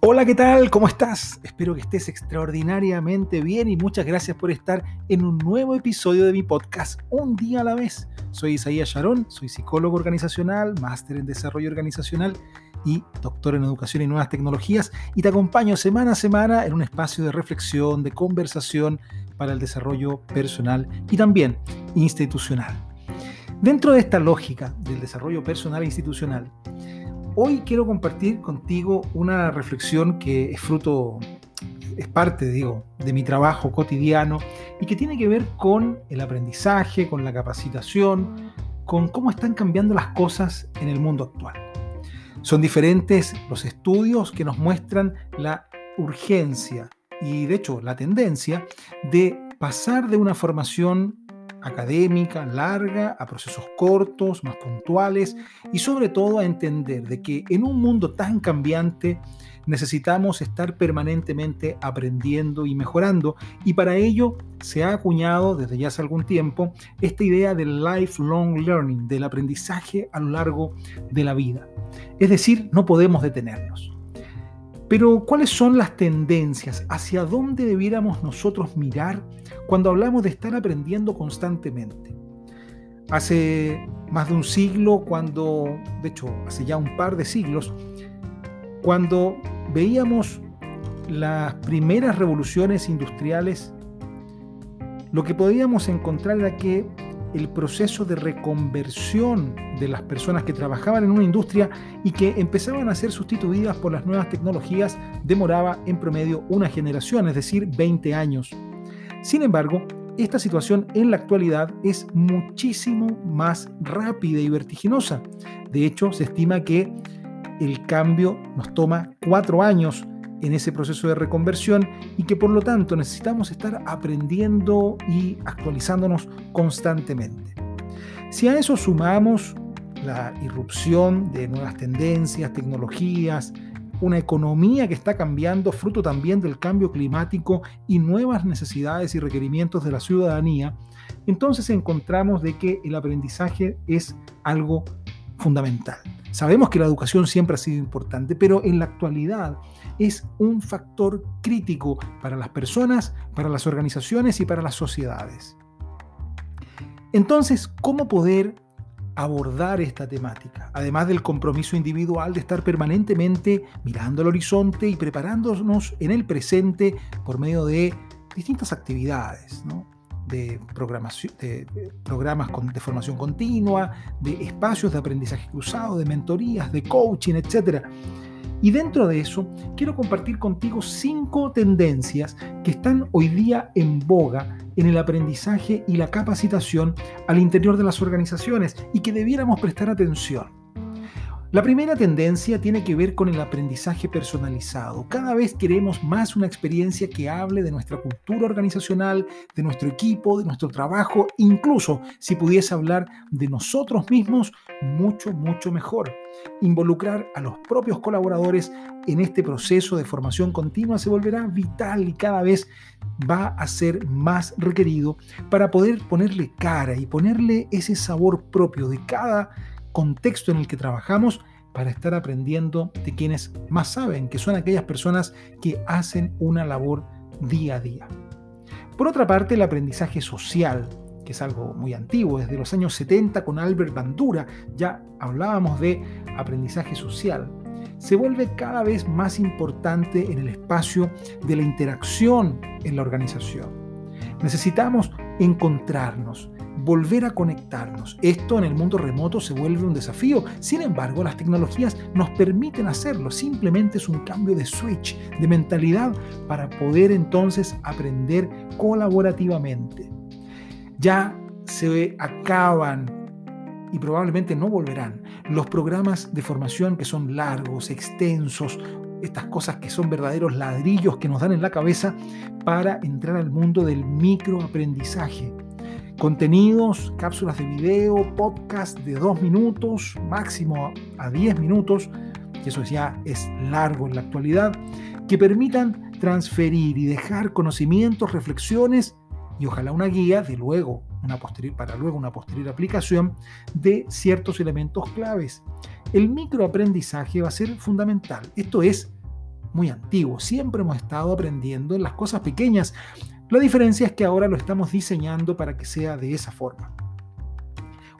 Hola, ¿qué tal? ¿Cómo estás? Espero que estés extraordinariamente bien y muchas gracias por estar en un nuevo episodio de mi podcast Un día a la vez. Soy Isaías Sharon, soy psicólogo organizacional, máster en desarrollo organizacional y doctor en educación y nuevas tecnologías y te acompaño semana a semana en un espacio de reflexión, de conversación para el desarrollo personal y también institucional. Dentro de esta lógica del desarrollo personal e institucional, Hoy quiero compartir contigo una reflexión que es fruto, es parte, digo, de mi trabajo cotidiano y que tiene que ver con el aprendizaje, con la capacitación, con cómo están cambiando las cosas en el mundo actual. Son diferentes los estudios que nos muestran la urgencia y de hecho la tendencia de pasar de una formación académica, larga, a procesos cortos, más puntuales y sobre todo a entender de que en un mundo tan cambiante necesitamos estar permanentemente aprendiendo y mejorando y para ello se ha acuñado desde ya hace algún tiempo esta idea del lifelong learning, del aprendizaje a lo largo de la vida. Es decir, no podemos detenernos. Pero ¿cuáles son las tendencias? ¿Hacia dónde debiéramos nosotros mirar cuando hablamos de estar aprendiendo constantemente? Hace más de un siglo, cuando, de hecho, hace ya un par de siglos, cuando veíamos las primeras revoluciones industriales, lo que podíamos encontrar era que el proceso de reconversión de las personas que trabajaban en una industria y que empezaban a ser sustituidas por las nuevas tecnologías demoraba en promedio una generación, es decir, 20 años. Sin embargo, esta situación en la actualidad es muchísimo más rápida y vertiginosa. De hecho, se estima que el cambio nos toma cuatro años en ese proceso de reconversión y que por lo tanto necesitamos estar aprendiendo y actualizándonos constantemente. Si a eso sumamos la irrupción de nuevas tendencias, tecnologías, una economía que está cambiando, fruto también del cambio climático y nuevas necesidades y requerimientos de la ciudadanía, entonces encontramos de que el aprendizaje es algo fundamental. Sabemos que la educación siempre ha sido importante, pero en la actualidad es un factor crítico para las personas, para las organizaciones y para las sociedades. Entonces, ¿cómo poder abordar esta temática? Además del compromiso individual de estar permanentemente mirando al horizonte y preparándonos en el presente por medio de distintas actividades, de, programación, de, programas de formación continua, de espacios de aprendizaje cruzado, de mentorías, de coaching, etc. Y dentro de eso, quiero compartir contigo cinco tendencias que están hoy día en boga en el aprendizaje y la capacitación al interior de las organizaciones y que debiéramos prestar atención. La primera tendencia tiene que ver con el aprendizaje personalizado. Cada vez queremos más una experiencia que hable de nuestra cultura organizacional, de nuestro equipo, de nuestro trabajo, incluso si pudiese hablar de nosotros mismos, mucho, mucho mejor. Involucrar a los propios colaboradores en este proceso de formación continua se volverá vital y cada vez va a ser más requerido para poder ponerle cara y ponerle ese sabor propio de cada contexto en el que trabajamos para estar aprendiendo de quienes más saben, que son aquellas personas que hacen una labor día a día. Por otra parte, el aprendizaje social, que es algo muy antiguo, desde los años 70 con Albert Bandura ya hablábamos de aprendizaje social, se vuelve cada vez más importante en el espacio de la interacción en la organización. Necesitamos encontrarnos, volver a conectarnos. Esto en el mundo remoto se vuelve un desafío. Sin embargo, las tecnologías nos permiten hacerlo. Simplemente es un cambio de switch, de mentalidad, para poder entonces aprender colaborativamente. Ya se acaban y probablemente no volverán los programas de formación que son largos, extensos, estas cosas que son verdaderos ladrillos que nos dan en la cabeza para entrar al mundo del microaprendizaje Contenidos, cápsulas de video, podcast de dos minutos, máximo a 10 minutos, que eso ya es largo en la actualidad, que permitan transferir y dejar conocimientos, reflexiones y ojalá una guía de luego, una posterior, para luego una posterior aplicación de ciertos elementos claves. El microaprendizaje va a ser fundamental. Esto es muy antiguo. Siempre hemos estado aprendiendo en las cosas pequeñas. La diferencia es que ahora lo estamos diseñando para que sea de esa forma.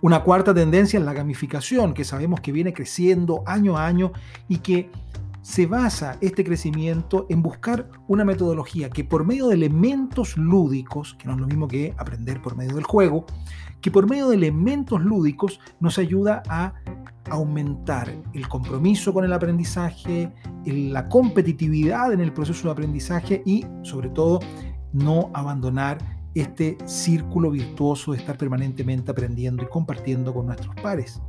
Una cuarta tendencia es la gamificación, que sabemos que viene creciendo año a año y que se basa este crecimiento en buscar una metodología que por medio de elementos lúdicos, que no es lo mismo que aprender por medio del juego, que por medio de elementos lúdicos nos ayuda a aumentar el compromiso con el aprendizaje, la competitividad en el proceso de aprendizaje y sobre todo no abandonar este círculo virtuoso de estar permanentemente aprendiendo y compartiendo con nuestros pares.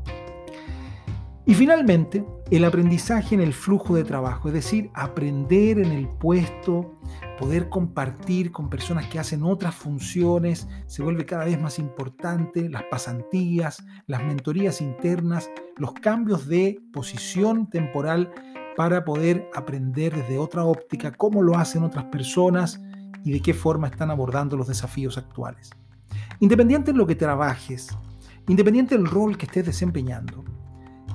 Y finalmente, el aprendizaje en el flujo de trabajo, es decir, aprender en el puesto, poder compartir con personas que hacen otras funciones, se vuelve cada vez más importante, las pasantías, las mentorías internas, los cambios de posición temporal para poder aprender desde otra óptica cómo lo hacen otras personas y de qué forma están abordando los desafíos actuales. Independiente en lo que trabajes, independiente del rol que estés desempeñando,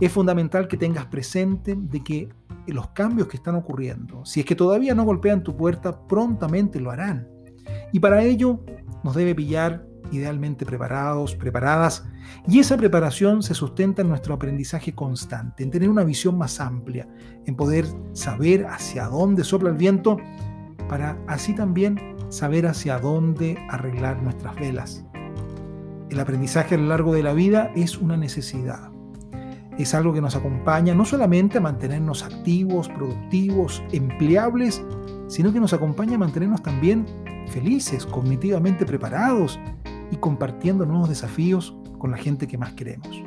es fundamental que tengas presente de que los cambios que están ocurriendo, si es que todavía no golpean tu puerta, prontamente lo harán. Y para ello nos debe pillar idealmente preparados, preparadas, y esa preparación se sustenta en nuestro aprendizaje constante, en tener una visión más amplia, en poder saber hacia dónde sopla el viento, para así también saber hacia dónde arreglar nuestras velas. El aprendizaje a lo largo de la vida es una necesidad es algo que nos acompaña no solamente a mantenernos activos, productivos, empleables, sino que nos acompaña a mantenernos también felices, cognitivamente preparados y compartiendo nuevos desafíos con la gente que más queremos.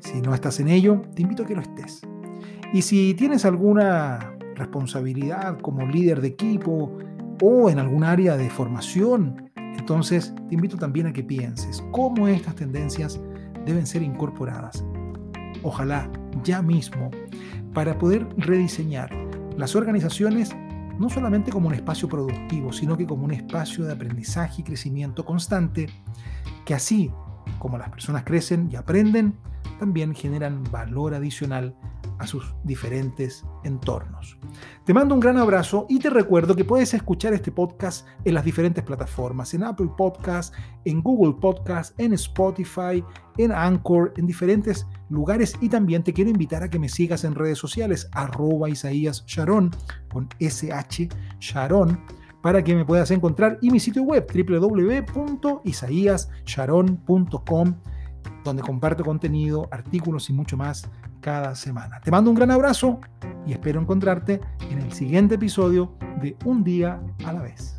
Si no estás en ello, te invito a que lo estés. Y si tienes alguna responsabilidad como líder de equipo o en algún área de formación, entonces te invito también a que pienses cómo estas tendencias deben ser incorporadas ojalá ya mismo, para poder rediseñar las organizaciones no solamente como un espacio productivo, sino que como un espacio de aprendizaje y crecimiento constante, que así como las personas crecen y aprenden, también generan valor adicional a sus diferentes entornos. Te mando un gran abrazo y te recuerdo que puedes escuchar este podcast en las diferentes plataformas, en Apple Podcast, en Google Podcast, en Spotify, en Anchor, en diferentes lugares y también te quiero invitar a que me sigas en redes sociales, arroba Isaías Sharon, con SH Sharon, para que me puedas encontrar y mi sitio web www.isaíasharon.com donde comparto contenido, artículos y mucho más cada semana. Te mando un gran abrazo y espero encontrarte en el siguiente episodio de Un día a la vez.